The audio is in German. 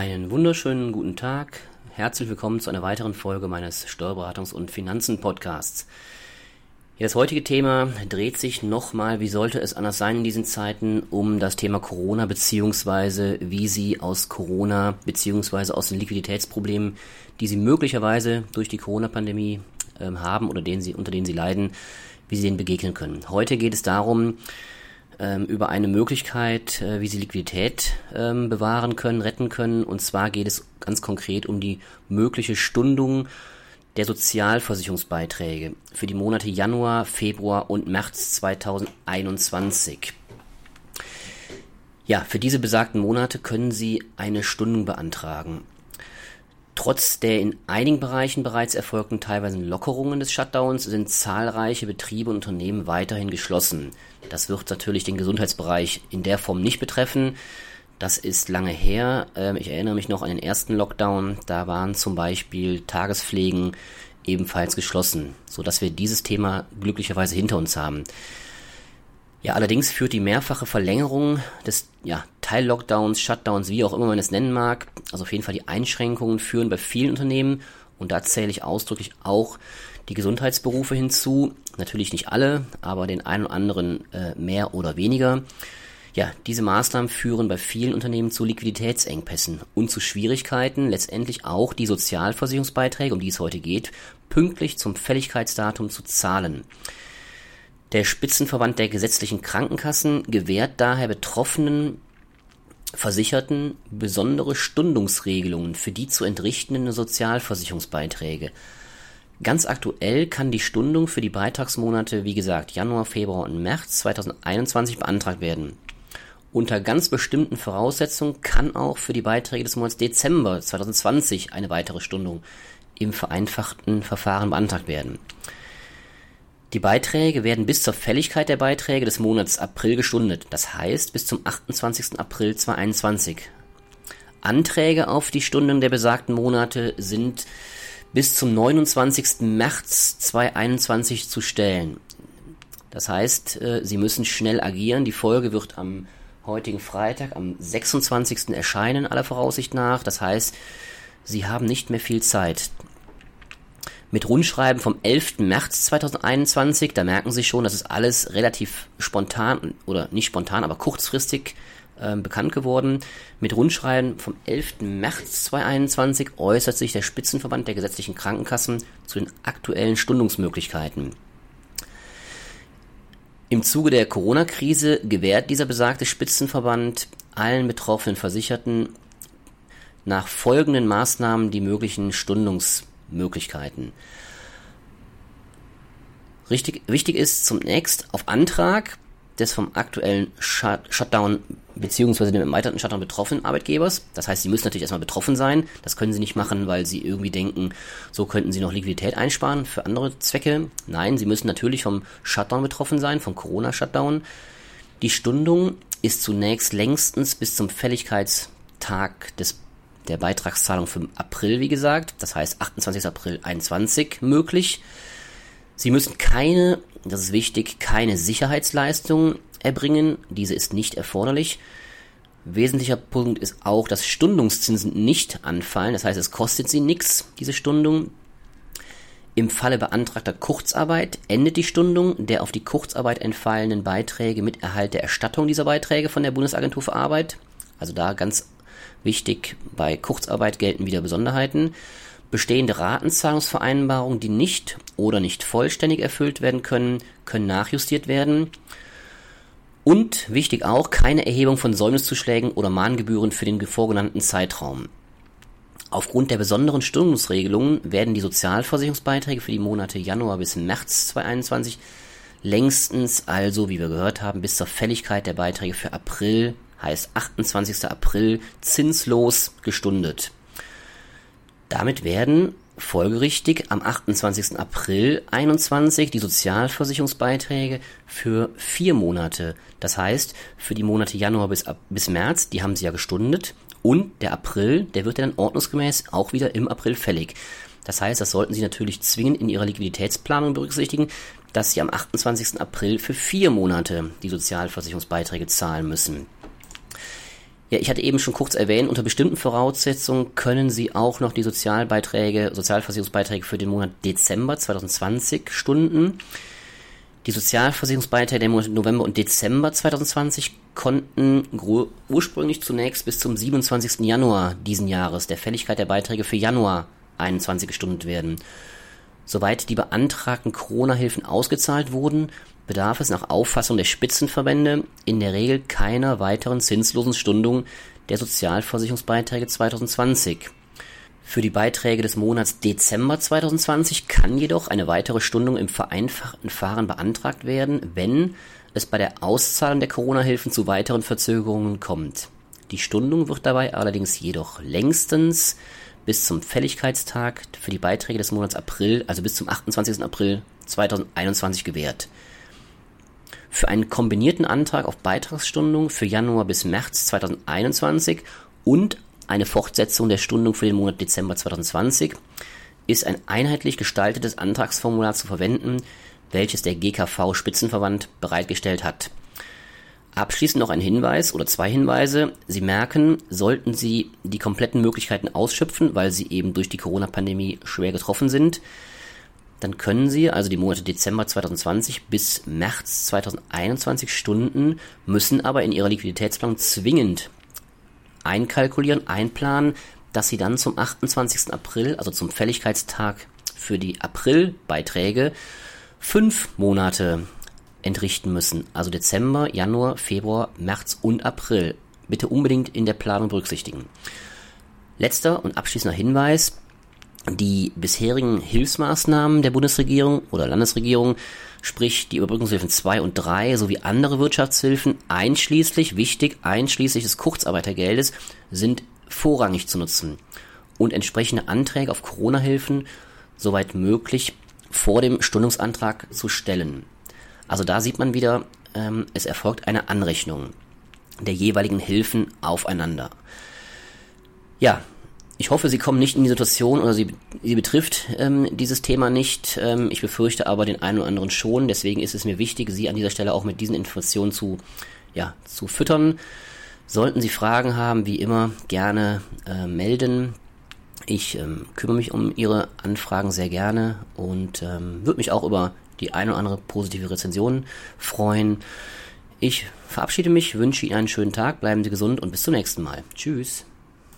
Einen wunderschönen guten Tag. Herzlich willkommen zu einer weiteren Folge meines Steuerberatungs- und Finanzen-Podcasts. das heutige Thema dreht sich nochmal, wie sollte es anders sein in diesen Zeiten, um das Thema Corona beziehungsweise wie Sie aus Corona beziehungsweise aus den Liquiditätsproblemen, die Sie möglicherweise durch die Corona-Pandemie äh, haben oder denen Sie, unter denen Sie leiden, wie Sie denen begegnen können. Heute geht es darum, ähm, über eine Möglichkeit, äh, wie sie Liquidität ähm, bewahren können, retten können. Und zwar geht es ganz konkret um die mögliche Stundung der Sozialversicherungsbeiträge für die Monate Januar, Februar und März 2021. Ja, für diese besagten Monate können Sie eine Stundung beantragen. Trotz der in einigen Bereichen bereits erfolgten teilweise Lockerungen des Shutdowns sind zahlreiche Betriebe und Unternehmen weiterhin geschlossen. Das wird natürlich den Gesundheitsbereich in der Form nicht betreffen. Das ist lange her. Ähm, ich erinnere mich noch an den ersten Lockdown. Da waren zum Beispiel Tagespflegen ebenfalls geschlossen, sodass wir dieses Thema glücklicherweise hinter uns haben. Ja, allerdings führt die mehrfache Verlängerung des ja, Teil-Lockdowns, Shutdowns, wie auch immer man es nennen mag, also auf jeden Fall die Einschränkungen führen bei vielen Unternehmen, und da zähle ich ausdrücklich auch die Gesundheitsberufe hinzu, natürlich nicht alle, aber den einen oder anderen äh, mehr oder weniger. Ja, diese Maßnahmen führen bei vielen Unternehmen zu Liquiditätsengpässen und zu Schwierigkeiten, letztendlich auch die Sozialversicherungsbeiträge, um die es heute geht, pünktlich zum Fälligkeitsdatum zu zahlen. Der Spitzenverband der gesetzlichen Krankenkassen gewährt daher Betroffenen Versicherten besondere Stundungsregelungen für die zu entrichtenden Sozialversicherungsbeiträge. Ganz aktuell kann die Stundung für die Beitragsmonate, wie gesagt, Januar, Februar und März 2021 beantragt werden. Unter ganz bestimmten Voraussetzungen kann auch für die Beiträge des Monats Dezember 2020 eine weitere Stundung im vereinfachten Verfahren beantragt werden. Die Beiträge werden bis zur Fälligkeit der Beiträge des Monats April gestundet, das heißt bis zum 28. April 2021. Anträge auf die Stunden der besagten Monate sind bis zum 29. März 2021 zu stellen. Das heißt, äh, Sie müssen schnell agieren. Die Folge wird am heutigen Freitag, am 26. erscheinen, aller Voraussicht nach. Das heißt, Sie haben nicht mehr viel Zeit mit Rundschreiben vom 11. März 2021. Da merken Sie schon, das ist alles relativ spontan oder nicht spontan, aber kurzfristig äh, bekannt geworden. Mit Rundschreiben vom 11. März 2021 äußert sich der Spitzenverband der gesetzlichen Krankenkassen zu den aktuellen Stundungsmöglichkeiten. Im Zuge der Corona-Krise gewährt dieser besagte Spitzenverband allen betroffenen Versicherten nach folgenden Maßnahmen die möglichen Stundungsmöglichkeiten. Möglichkeiten. Richtig, wichtig ist zunächst auf Antrag des vom aktuellen Shut Shutdown beziehungsweise dem erweiterten Shutdown betroffenen Arbeitgebers. Das heißt, sie müssen natürlich erstmal betroffen sein. Das können sie nicht machen, weil sie irgendwie denken, so könnten sie noch Liquidität einsparen für andere Zwecke. Nein, sie müssen natürlich vom Shutdown betroffen sein, vom Corona-Shutdown. Die Stundung ist zunächst längstens bis zum Fälligkeitstag des der Beitragszahlung für April, wie gesagt, das heißt 28. April 21 möglich. Sie müssen keine, das ist wichtig, keine Sicherheitsleistung erbringen. Diese ist nicht erforderlich. Wesentlicher Punkt ist auch, dass Stundungszinsen nicht anfallen. Das heißt, es kostet sie nichts, diese Stundung. Im Falle beantragter Kurzarbeit endet die Stundung der auf die Kurzarbeit entfallenen Beiträge mit Erhalt der Erstattung dieser Beiträge von der Bundesagentur für Arbeit. Also da ganz Wichtig, bei Kurzarbeit gelten wieder Besonderheiten. Bestehende Ratenzahlungsvereinbarungen, die nicht oder nicht vollständig erfüllt werden können, können nachjustiert werden. Und wichtig auch, keine Erhebung von Säumniszuschlägen oder Mahngebühren für den vorgenannten Zeitraum. Aufgrund der besonderen Stundungsregelungen werden die Sozialversicherungsbeiträge für die Monate Januar bis März 2021 längstens also, wie wir gehört haben, bis zur Fälligkeit der Beiträge für April heißt 28. April zinslos gestundet. Damit werden folgerichtig am 28. April 21 die Sozialversicherungsbeiträge für vier Monate, das heißt für die Monate Januar bis, bis März, die haben sie ja gestundet, und der April, der wird dann ordnungsgemäß auch wieder im April fällig. Das heißt, das sollten Sie natürlich zwingend in Ihrer Liquiditätsplanung berücksichtigen, dass Sie am 28. April für vier Monate die Sozialversicherungsbeiträge zahlen müssen. Ja, ich hatte eben schon kurz erwähnt, unter bestimmten Voraussetzungen können Sie auch noch die Sozialbeiträge, Sozialversicherungsbeiträge für den Monat Dezember 2020 stunden. Die Sozialversicherungsbeiträge der Monate November und Dezember 2020 konnten ursprünglich zunächst bis zum 27. Januar diesen Jahres der Fälligkeit der Beiträge für Januar 21 gestundet werden. Soweit die beantragten Corona-Hilfen ausgezahlt wurden, bedarf es nach Auffassung der Spitzenverbände in der Regel keiner weiteren zinslosen Stundung der Sozialversicherungsbeiträge 2020. Für die Beiträge des Monats Dezember 2020 kann jedoch eine weitere Stundung im vereinfachten Fahren beantragt werden, wenn es bei der Auszahlung der Corona-Hilfen zu weiteren Verzögerungen kommt. Die Stundung wird dabei allerdings jedoch längstens bis zum Fälligkeitstag für die Beiträge des Monats April, also bis zum 28. April 2021 gewährt. Für einen kombinierten Antrag auf Beitragsstundung für Januar bis März 2021 und eine Fortsetzung der Stundung für den Monat Dezember 2020 ist ein einheitlich gestaltetes Antragsformular zu verwenden, welches der GKV Spitzenverband bereitgestellt hat. Abschließend noch ein Hinweis oder zwei Hinweise. Sie merken, sollten Sie die kompletten Möglichkeiten ausschöpfen, weil Sie eben durch die Corona-Pandemie schwer getroffen sind, dann können Sie also die Monate Dezember 2020 bis März 2021 Stunden, müssen aber in Ihrer Liquiditätsplanung zwingend einkalkulieren, einplanen, dass sie dann zum 28. April, also zum Fälligkeitstag für die Aprilbeiträge, fünf Monate entrichten müssen. Also Dezember, Januar, Februar, März und April. Bitte unbedingt in der Planung berücksichtigen. Letzter und abschließender Hinweis. Die bisherigen Hilfsmaßnahmen der Bundesregierung oder Landesregierung sprich die Überbrückungshilfen 2 und 3 sowie andere Wirtschaftshilfen einschließlich, wichtig, einschließlich des Kurzarbeitergeldes, sind vorrangig zu nutzen und entsprechende Anträge auf Corona-Hilfen soweit möglich vor dem Stundungsantrag zu stellen. Also da sieht man wieder, ähm, es erfolgt eine Anrechnung der jeweiligen Hilfen aufeinander. Ja, ich hoffe, Sie kommen nicht in die Situation oder Sie, Sie betrifft ähm, dieses Thema nicht. Ähm, ich befürchte aber den einen oder anderen schon. Deswegen ist es mir wichtig, Sie an dieser Stelle auch mit diesen Informationen zu, ja, zu füttern. Sollten Sie Fragen haben, wie immer, gerne äh, melden. Ich ähm, kümmere mich um Ihre Anfragen sehr gerne und ähm, würde mich auch über die eine oder andere positive Rezension freuen. Ich verabschiede mich, wünsche Ihnen einen schönen Tag, bleiben Sie gesund und bis zum nächsten Mal. Tschüss.